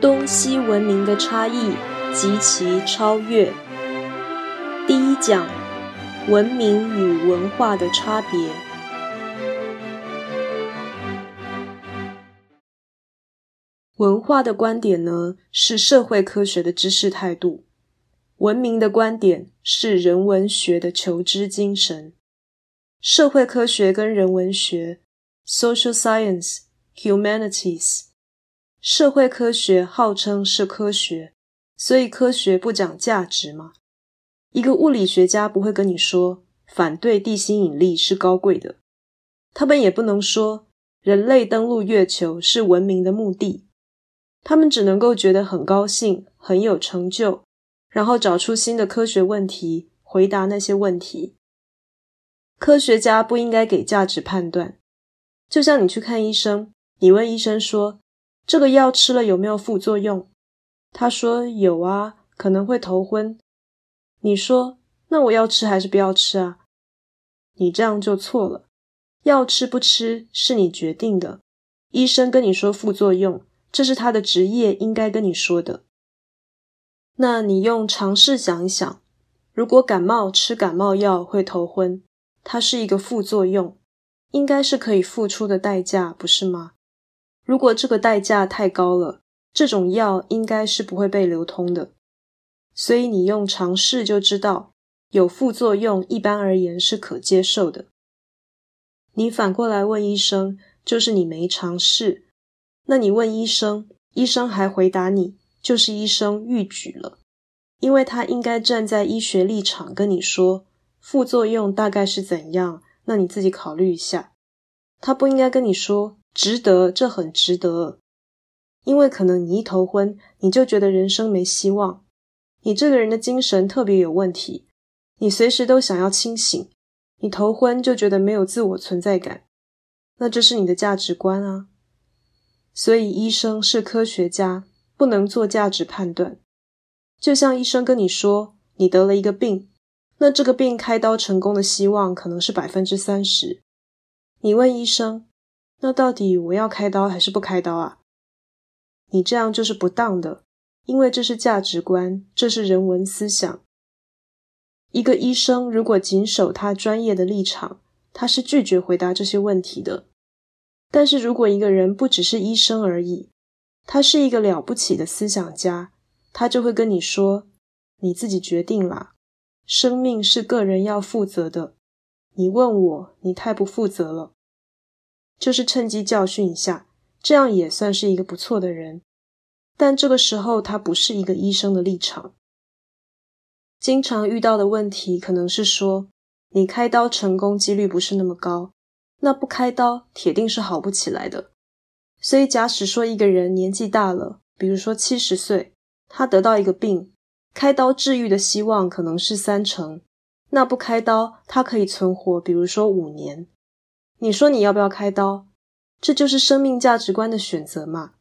东西文明的差异及其超越。第一讲：文明与文化的差别。文化的观点呢，是社会科学的知识态度；文明的观点是人文学的求知精神。社会科学跟人文学 （social science, humanities），社会科学号称是科学，所以科学不讲价值吗？一个物理学家不会跟你说反对地心引力是高贵的，他们也不能说人类登陆月球是文明的目的，他们只能够觉得很高兴、很有成就，然后找出新的科学问题，回答那些问题。科学家不应该给价值判断，就像你去看医生，你问医生说：“这个药吃了有没有副作用？”他说：“有啊，可能会头昏。”你说：“那我要吃还是不要吃啊？”你这样就错了，要吃不吃是你决定的。医生跟你说副作用，这是他的职业应该跟你说的。那你用尝试想一想，如果感冒吃感冒药会头昏。它是一个副作用，应该是可以付出的代价，不是吗？如果这个代价太高了，这种药应该是不会被流通的。所以你用尝试就知道，有副作用一般而言是可接受的。你反过来问医生，就是你没尝试。那你问医生，医生还回答你，就是医生预举了，因为他应该站在医学立场跟你说。副作用大概是怎样？那你自己考虑一下。他不应该跟你说值得，这很值得，因为可能你一头昏，你就觉得人生没希望。你这个人的精神特别有问题，你随时都想要清醒，你头昏就觉得没有自我存在感。那这是你的价值观啊。所以医生是科学家，不能做价值判断。就像医生跟你说，你得了一个病。那这个病开刀成功的希望可能是百分之三十。你问医生，那到底我要开刀还是不开刀啊？你这样就是不当的，因为这是价值观，这是人文思想。一个医生如果谨守他专业的立场，他是拒绝回答这些问题的。但是如果一个人不只是医生而已，他是一个了不起的思想家，他就会跟你说：“你自己决定啦。”生命是个人要负责的。你问我，你太不负责了。就是趁机教训一下，这样也算是一个不错的人。但这个时候，他不是一个医生的立场。经常遇到的问题可能是说，你开刀成功几率不是那么高，那不开刀铁定是好不起来的。所以，假使说一个人年纪大了，比如说七十岁，他得到一个病。开刀治愈的希望可能是三成，那不开刀，他可以存活，比如说五年。你说你要不要开刀？这就是生命价值观的选择嘛？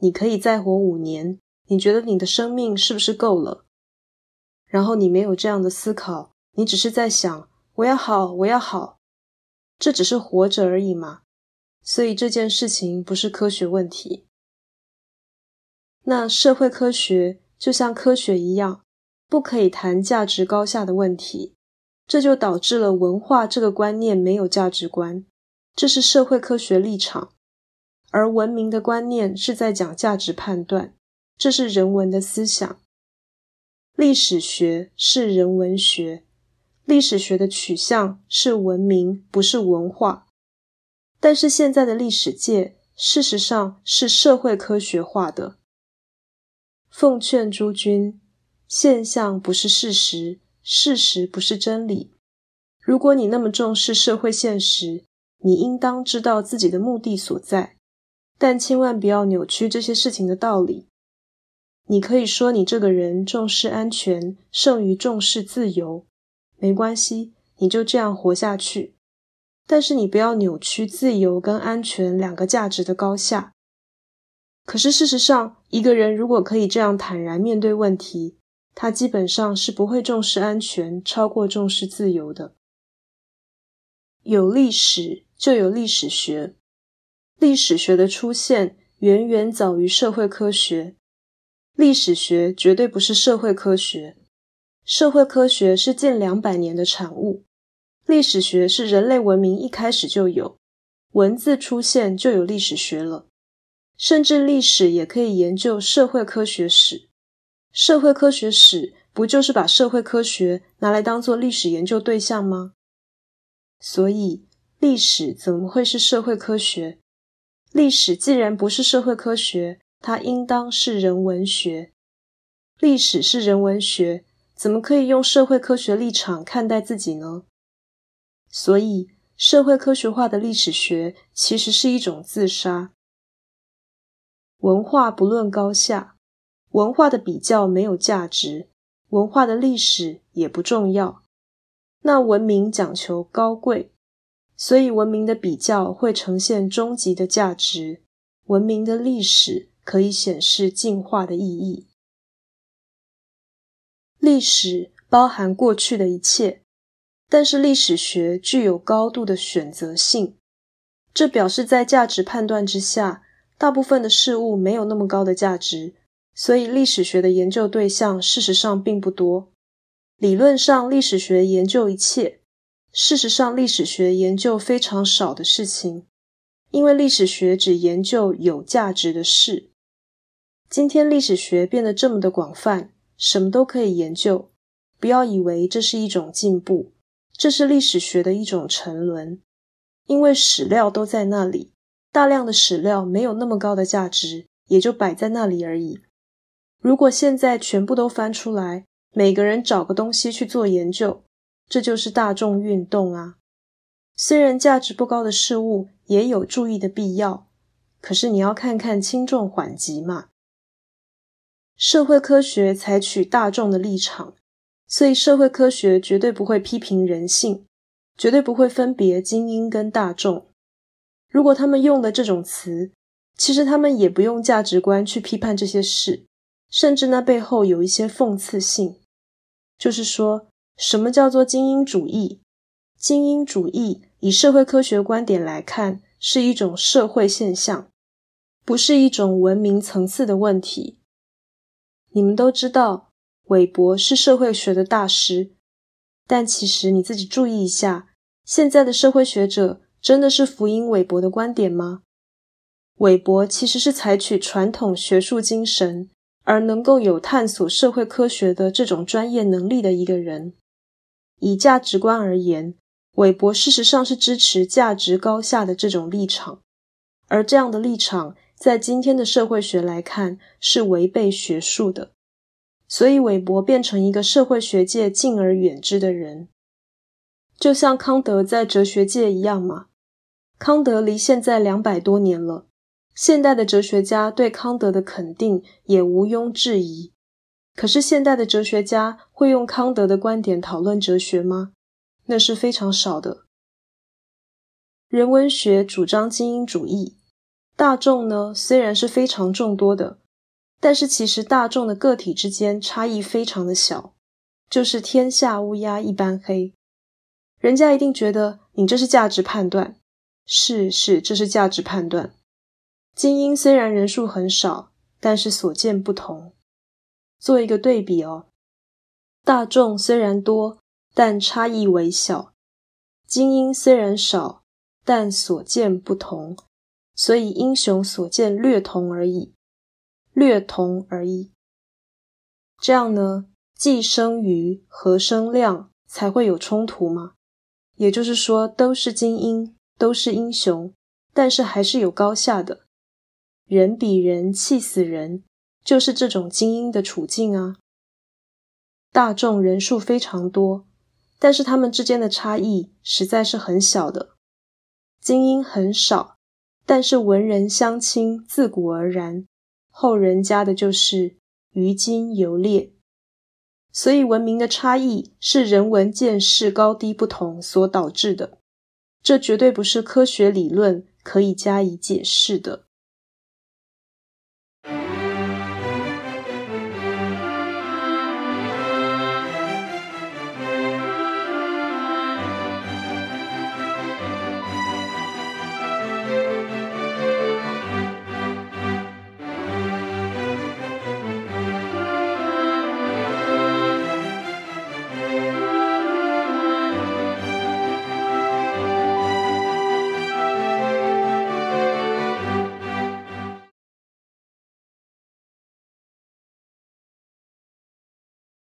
你可以再活五年，你觉得你的生命是不是够了？然后你没有这样的思考，你只是在想我要好，我要好，这只是活着而已嘛。所以这件事情不是科学问题。那社会科学。就像科学一样，不可以谈价值高下的问题，这就导致了文化这个观念没有价值观，这是社会科学立场；而文明的观念是在讲价值判断，这是人文的思想。历史学是人文学，历史学的取向是文明，不是文化。但是现在的历史界，事实上是社会科学化的。奉劝诸君，现象不是事实，事实不是真理。如果你那么重视社会现实，你应当知道自己的目的所在，但千万不要扭曲这些事情的道理。你可以说你这个人重视安全胜于重视自由，没关系，你就这样活下去。但是你不要扭曲自由跟安全两个价值的高下。可是事实上，一个人如果可以这样坦然面对问题，他基本上是不会重视安全超过重视自由的。有历史就有历史学，历史学的出现远远早于社会科学，历史学绝对不是社会科学，社会科学是近两百年的产物，历史学是人类文明一开始就有，文字出现就有历史学了，甚至历史也可以研究社会科学史，社会科学史不就是把社会科学拿来当做历史研究对象吗？所以历史怎么会是社会科学？历史既然不是社会科学。它应当是人文学，历史是人文学，怎么可以用社会科学立场看待自己呢？所以，社会科学化的历史学其实是一种自杀。文化不论高下，文化的比较没有价值，文化的历史也不重要。那文明讲求高贵，所以文明的比较会呈现终极的价值，文明的历史。可以显示进化的意义。历史包含过去的一切，但是历史学具有高度的选择性，这表示在价值判断之下，大部分的事物没有那么高的价值，所以历史学的研究对象事实上并不多。理论上，历史学研究一切，事实上，历史学研究非常少的事情，因为历史学只研究有价值的事。今天历史学变得这么的广泛，什么都可以研究。不要以为这是一种进步，这是历史学的一种沉沦。因为史料都在那里，大量的史料没有那么高的价值，也就摆在那里而已。如果现在全部都翻出来，每个人找个东西去做研究，这就是大众运动啊。虽然价值不高的事物也有注意的必要，可是你要看看轻重缓急嘛。社会科学采取大众的立场，所以社会科学绝对不会批评人性，绝对不会分别精英跟大众。如果他们用的这种词，其实他们也不用价值观去批判这些事，甚至那背后有一些讽刺性，就是说什么叫做精英主义？精英主义以社会科学观点来看，是一种社会现象，不是一种文明层次的问题。你们都知道，韦伯是社会学的大师，但其实你自己注意一下，现在的社会学者真的是福音韦伯的观点吗？韦伯其实是采取传统学术精神，而能够有探索社会科学的这种专业能力的一个人。以价值观而言，韦伯事实上是支持价值高下的这种立场，而这样的立场。在今天的社会学来看，是违背学术的，所以韦伯变成一个社会学界敬而远之的人，就像康德在哲学界一样嘛。康德离现在两百多年了，现代的哲学家对康德的肯定也毋庸置疑。可是现代的哲学家会用康德的观点讨论哲学吗？那是非常少的。人文学主张精英主义。大众呢，虽然是非常众多的，但是其实大众的个体之间差异非常的小，就是天下乌鸦一般黑。人家一定觉得你这是价值判断，是是，这是价值判断。精英虽然人数很少，但是所见不同。做一个对比哦，大众虽然多，但差异为小；精英虽然少，但所见不同。所以英雄所见略同而已，略同而已。这样呢，既生瑜和生亮才会有冲突吗？也就是说，都是精英，都是英雄，但是还是有高下的。人比人气死人，就是这种精英的处境啊。大众人数非常多，但是他们之间的差异实在是很小的。精英很少。但是文人相亲自古而然，后人加的就是于今犹烈。所以文明的差异是人文见识高低不同所导致的，这绝对不是科学理论可以加以解释的。